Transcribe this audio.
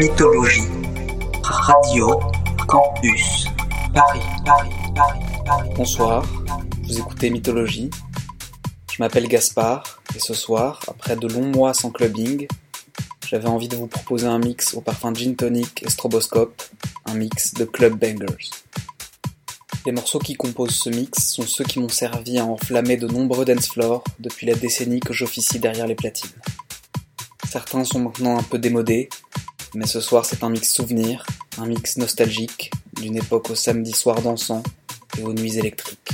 Mythologie. Radio Campus Paris, Paris, Paris, Paris. Bonsoir, vous écoutez Mythologie. Je m'appelle Gaspard et ce soir, après de longs mois sans clubbing, j'avais envie de vous proposer un mix au parfum gin tonic et stroboscope, un mix de club bangers. Les morceaux qui composent ce mix sont ceux qui m'ont servi à enflammer de nombreux dance floors depuis la décennie que j'officie derrière les platines. Certains sont maintenant un peu démodés, mais ce soir c'est un mix souvenir, un mix nostalgique d'une époque au samedi soir dansant et aux nuits électriques.